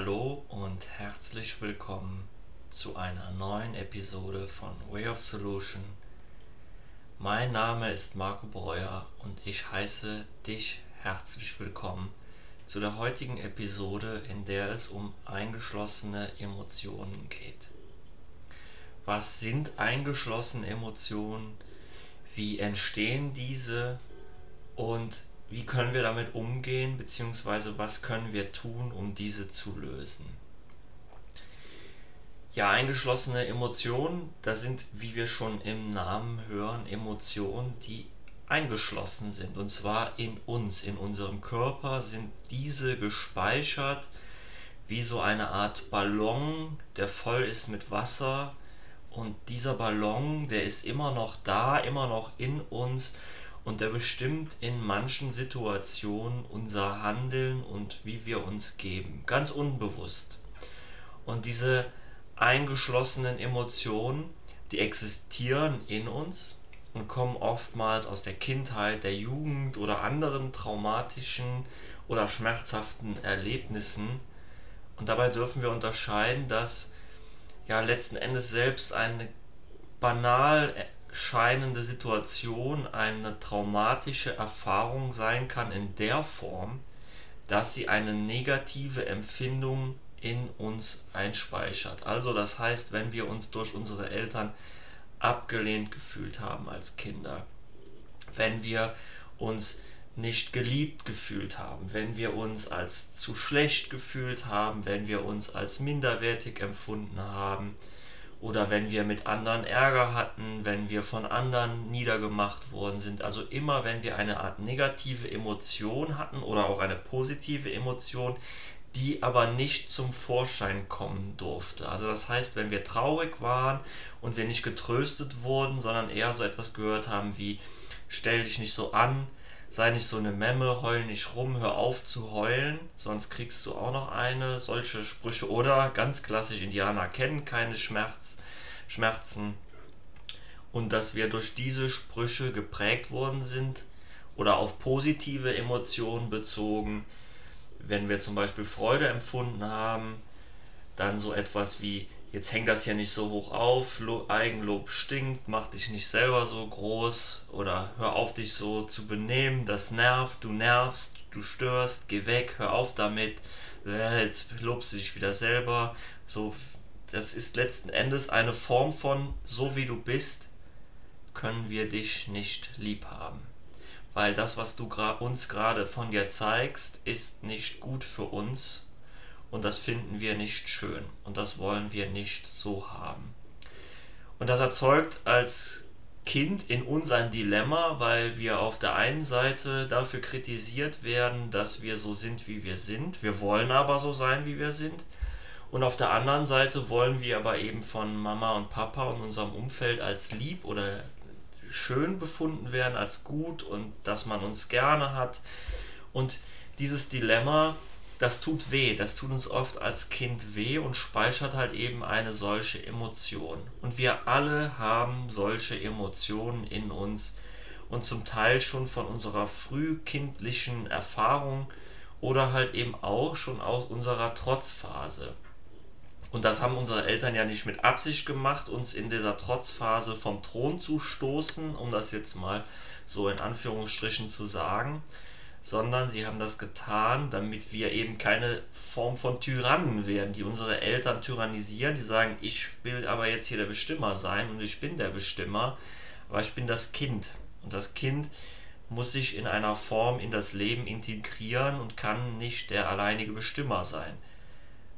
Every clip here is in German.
Hallo und herzlich willkommen zu einer neuen Episode von Way of Solution. Mein Name ist Marco Breuer und ich heiße dich herzlich willkommen zu der heutigen Episode, in der es um eingeschlossene Emotionen geht. Was sind eingeschlossene Emotionen? Wie entstehen diese? Und wie können wir damit umgehen, beziehungsweise was können wir tun, um diese zu lösen. Ja, eingeschlossene Emotionen, da sind, wie wir schon im Namen hören, Emotionen, die eingeschlossen sind. Und zwar in uns, in unserem Körper sind diese gespeichert wie so eine Art Ballon, der voll ist mit Wasser. Und dieser Ballon, der ist immer noch da, immer noch in uns und der bestimmt in manchen Situationen unser Handeln und wie wir uns geben, ganz unbewusst. Und diese eingeschlossenen Emotionen, die existieren in uns und kommen oftmals aus der Kindheit, der Jugend oder anderen traumatischen oder schmerzhaften Erlebnissen. Und dabei dürfen wir unterscheiden, dass ja letzten Endes selbst eine banal scheinende Situation eine traumatische Erfahrung sein kann in der Form, dass sie eine negative Empfindung in uns einspeichert. Also das heißt, wenn wir uns durch unsere Eltern abgelehnt gefühlt haben als Kinder, wenn wir uns nicht geliebt gefühlt haben, wenn wir uns als zu schlecht gefühlt haben, wenn wir uns als minderwertig empfunden haben, oder wenn wir mit anderen Ärger hatten, wenn wir von anderen niedergemacht worden sind. Also immer, wenn wir eine Art negative Emotion hatten oder auch eine positive Emotion, die aber nicht zum Vorschein kommen durfte. Also das heißt, wenn wir traurig waren und wir nicht getröstet wurden, sondern eher so etwas gehört haben wie stell dich nicht so an, sei nicht so eine Memme, heul nicht rum, hör auf zu heulen, sonst kriegst du auch noch eine. Solche Sprüche oder ganz klassisch, Indianer kennen keine Schmerz, Schmerzen. Und dass wir durch diese Sprüche geprägt worden sind oder auf positive Emotionen bezogen, wenn wir zum Beispiel Freude empfunden haben, dann so etwas wie jetzt hängt das ja nicht so hoch auf, Eigenlob stinkt, mach dich nicht selber so groß. Oder hör auf dich so zu benehmen, das nervt, du nervst, du störst, geh weg, hör auf damit, äh, jetzt lobst du dich wieder selber. So, das ist letzten Endes eine Form von so wie du bist, können wir dich nicht lieb haben. Weil das, was du uns gerade von dir zeigst, ist nicht gut für uns und das finden wir nicht schön und das wollen wir nicht so haben. Und das erzeugt als Kind in uns ein Dilemma, weil wir auf der einen Seite dafür kritisiert werden, dass wir so sind, wie wir sind. Wir wollen aber so sein, wie wir sind. Und auf der anderen Seite wollen wir aber eben von Mama und Papa und unserem Umfeld als lieb oder schön befunden werden, als gut und dass man uns gerne hat. Und dieses Dilemma das tut weh, das tut uns oft als Kind weh und speichert halt eben eine solche Emotion. Und wir alle haben solche Emotionen in uns und zum Teil schon von unserer frühkindlichen Erfahrung oder halt eben auch schon aus unserer Trotzphase. Und das haben unsere Eltern ja nicht mit Absicht gemacht, uns in dieser Trotzphase vom Thron zu stoßen, um das jetzt mal so in Anführungsstrichen zu sagen, sondern sie haben das getan, damit wir eben keine Form von Tyrannen werden, die unsere Eltern tyrannisieren, die sagen, ich will aber jetzt hier der Bestimmer sein und ich bin der Bestimmer, aber ich bin das Kind. Und das Kind muss sich in einer Form in das Leben integrieren und kann nicht der alleinige Bestimmer sein.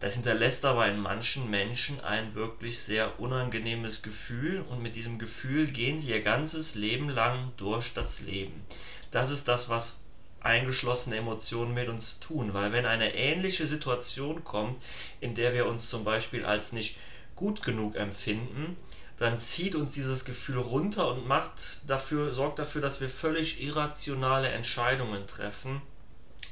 Das hinterlässt aber in manchen Menschen ein wirklich sehr unangenehmes Gefühl und mit diesem Gefühl gehen sie ihr ganzes Leben lang durch das Leben. Das ist das, was eingeschlossene Emotionen mit uns tun. Weil wenn eine ähnliche Situation kommt, in der wir uns zum Beispiel als nicht gut genug empfinden, dann zieht uns dieses Gefühl runter und macht dafür, sorgt dafür, dass wir völlig irrationale Entscheidungen treffen,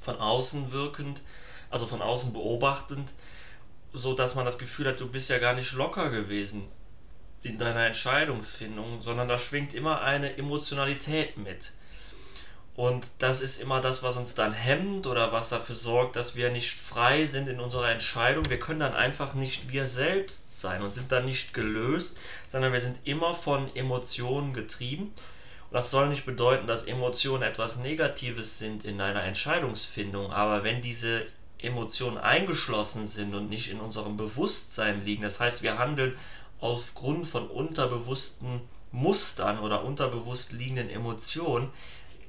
von außen wirkend, also von außen beobachtend, so dass man das Gefühl hat, du bist ja gar nicht locker gewesen in deiner Entscheidungsfindung, sondern da schwingt immer eine Emotionalität mit. Und das ist immer das, was uns dann hemmt oder was dafür sorgt, dass wir nicht frei sind in unserer Entscheidung. Wir können dann einfach nicht wir selbst sein und sind dann nicht gelöst, sondern wir sind immer von Emotionen getrieben. Und das soll nicht bedeuten, dass Emotionen etwas Negatives sind in einer Entscheidungsfindung, aber wenn diese Emotionen eingeschlossen sind und nicht in unserem Bewusstsein liegen, das heißt, wir handeln aufgrund von unterbewussten Mustern oder unterbewusst liegenden Emotionen,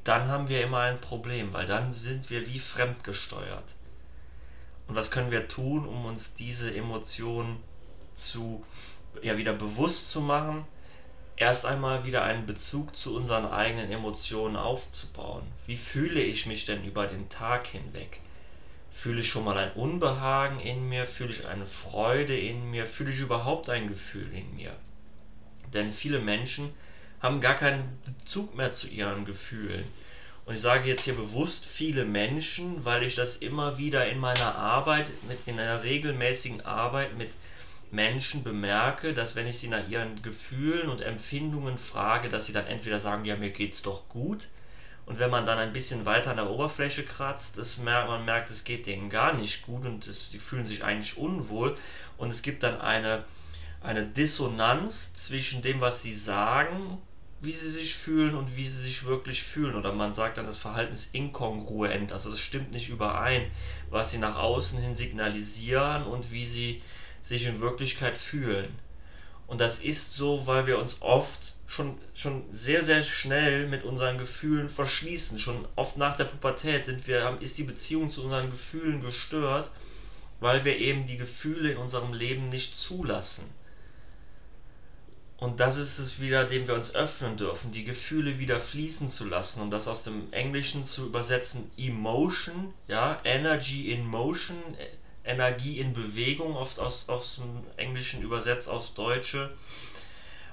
dann haben wir immer ein Problem, weil dann sind wir wie fremdgesteuert. Und was können wir tun, um uns diese Emotionen zu ja wieder bewusst zu machen? Erst einmal wieder einen Bezug zu unseren eigenen Emotionen aufzubauen. Wie fühle ich mich denn über den Tag hinweg? Fühle ich schon mal ein Unbehagen in mir? Fühle ich eine Freude in mir? Fühle ich überhaupt ein Gefühl in mir? Denn viele Menschen haben gar keinen Bezug mehr zu ihren Gefühlen. Und ich sage jetzt hier bewusst viele Menschen, weil ich das immer wieder in meiner Arbeit, mit, in einer regelmäßigen Arbeit mit Menschen bemerke, dass wenn ich sie nach ihren Gefühlen und Empfindungen frage, dass sie dann entweder sagen, ja, mir geht's doch gut. Und wenn man dann ein bisschen weiter an der Oberfläche kratzt, das merkt, man merkt, es geht denen gar nicht gut und sie fühlen sich eigentlich unwohl. Und es gibt dann eine, eine Dissonanz zwischen dem, was sie sagen wie sie sich fühlen und wie sie sich wirklich fühlen. Oder man sagt dann, das Verhalten ist inkongruent, also es stimmt nicht überein, was sie nach außen hin signalisieren und wie sie sich in Wirklichkeit fühlen. Und das ist so, weil wir uns oft schon, schon sehr, sehr schnell mit unseren Gefühlen verschließen. Schon oft nach der Pubertät sind wir, ist die Beziehung zu unseren Gefühlen gestört, weil wir eben die Gefühle in unserem Leben nicht zulassen. Und das ist es wieder, dem wir uns öffnen dürfen, die Gefühle wieder fließen zu lassen und das aus dem Englischen zu übersetzen, Emotion, ja, Energy in Motion, Energie in Bewegung, oft aus, aus dem Englischen übersetzt aufs Deutsche.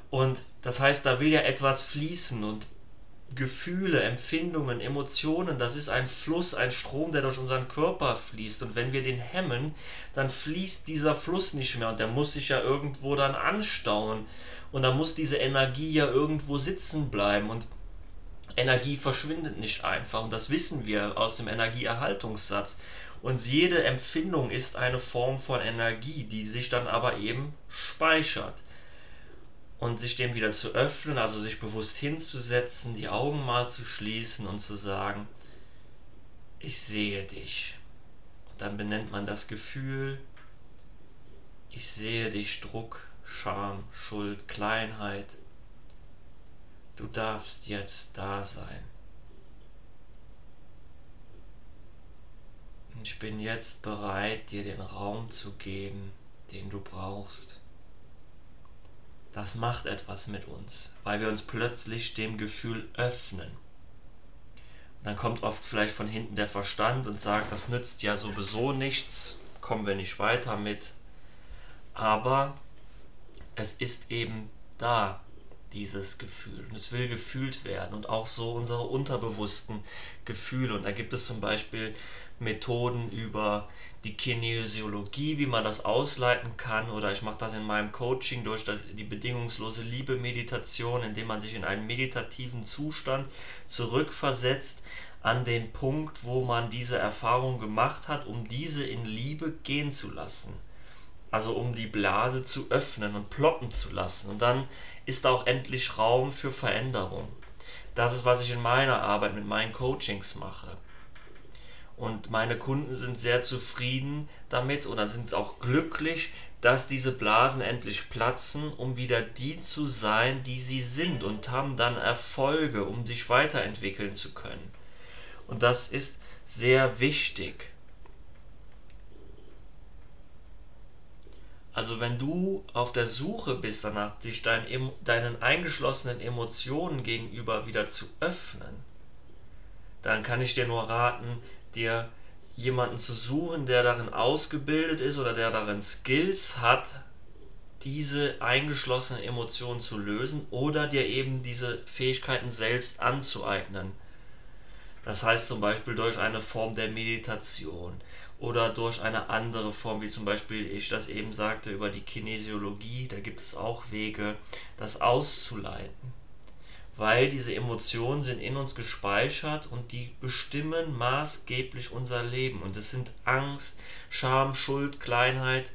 Und das heißt, da will ja etwas fließen und Gefühle, Empfindungen, Emotionen, das ist ein Fluss, ein Strom, der durch unseren Körper fließt. Und wenn wir den hemmen, dann fließt dieser Fluss nicht mehr und der muss sich ja irgendwo dann anstauen. Und da muss diese Energie ja irgendwo sitzen bleiben. Und Energie verschwindet nicht einfach. Und das wissen wir aus dem Energieerhaltungssatz. Und jede Empfindung ist eine Form von Energie, die sich dann aber eben speichert. Und sich dem wieder zu öffnen, also sich bewusst hinzusetzen, die Augen mal zu schließen und zu sagen, ich sehe dich. Und dann benennt man das Gefühl, ich sehe dich Druck, Scham, Schuld, Kleinheit. Du darfst jetzt da sein. Ich bin jetzt bereit, dir den Raum zu geben, den du brauchst. Das macht etwas mit uns, weil wir uns plötzlich dem Gefühl öffnen. Und dann kommt oft vielleicht von hinten der Verstand und sagt, das nützt ja sowieso nichts, kommen wir nicht weiter mit. Aber es ist eben da, dieses Gefühl. Und es will gefühlt werden und auch so unsere unterbewussten Gefühle. Und da gibt es zum Beispiel Methoden über die Kinesiologie, wie man das ausleiten kann. Oder ich mache das in meinem Coaching durch die bedingungslose Liebe-Meditation, indem man sich in einen meditativen Zustand zurückversetzt an den Punkt, wo man diese Erfahrung gemacht hat, um diese in Liebe gehen zu lassen also um die Blase zu öffnen und ploppen zu lassen. Und dann ist auch endlich Raum für Veränderung. Das ist, was ich in meiner Arbeit mit meinen Coachings mache. Und meine Kunden sind sehr zufrieden damit oder sind auch glücklich, dass diese Blasen endlich platzen, um wieder die zu sein, die sie sind und haben dann Erfolge, um sich weiterentwickeln zu können. Und das ist sehr wichtig. Also wenn du auf der Suche bist danach, dich dein, deinen eingeschlossenen Emotionen gegenüber wieder zu öffnen, dann kann ich dir nur raten, dir jemanden zu suchen, der darin ausgebildet ist oder der darin Skills hat, diese eingeschlossenen Emotionen zu lösen oder dir eben diese Fähigkeiten selbst anzueignen. Das heißt zum Beispiel durch eine Form der Meditation oder durch eine andere Form, wie zum Beispiel ich das eben sagte, über die Kinesiologie. Da gibt es auch Wege, das auszuleiten. weil diese Emotionen sind in uns gespeichert und die bestimmen maßgeblich unser Leben. Und es sind Angst, Scham, Schuld, Kleinheit,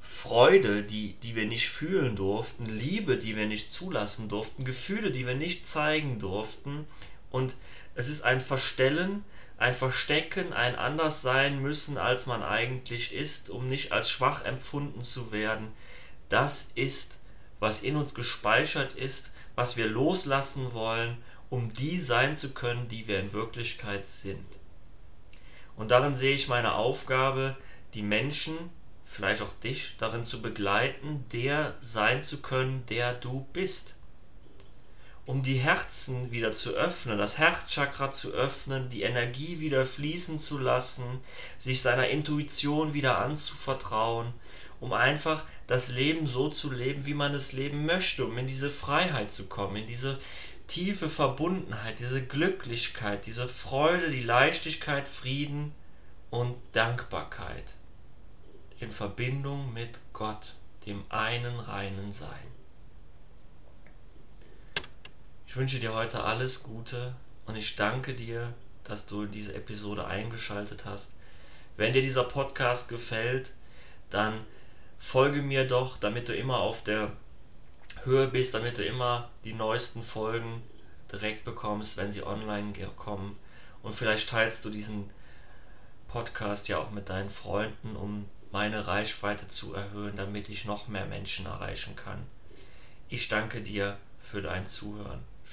Freude, die, die wir nicht fühlen durften, Liebe, die wir nicht zulassen durften, Gefühle, die wir nicht zeigen durften. Und es ist ein Verstellen, ein Verstecken, ein anders sein müssen, als man eigentlich ist, um nicht als schwach empfunden zu werden. Das ist, was in uns gespeichert ist was wir loslassen wollen, um die sein zu können, die wir in Wirklichkeit sind. Und darin sehe ich meine Aufgabe, die Menschen, vielleicht auch dich, darin zu begleiten, der sein zu können, der du bist. Um die Herzen wieder zu öffnen, das Herzchakra zu öffnen, die Energie wieder fließen zu lassen, sich seiner Intuition wieder anzuvertrauen um einfach das Leben so zu leben, wie man es leben möchte, um in diese Freiheit zu kommen, in diese tiefe Verbundenheit, diese Glücklichkeit, diese Freude, die Leichtigkeit, Frieden und Dankbarkeit in Verbindung mit Gott, dem einen reinen Sein. Ich wünsche dir heute alles Gute und ich danke dir, dass du diese Episode eingeschaltet hast. Wenn dir dieser Podcast gefällt, dann folge mir doch, damit du immer auf der Höhe bist, damit du immer die neuesten Folgen direkt bekommst, wenn sie online kommen. Und vielleicht teilst du diesen Podcast ja auch mit deinen Freunden, um meine Reichweite zu erhöhen, damit ich noch mehr Menschen erreichen kann. Ich danke dir für dein Zuhören.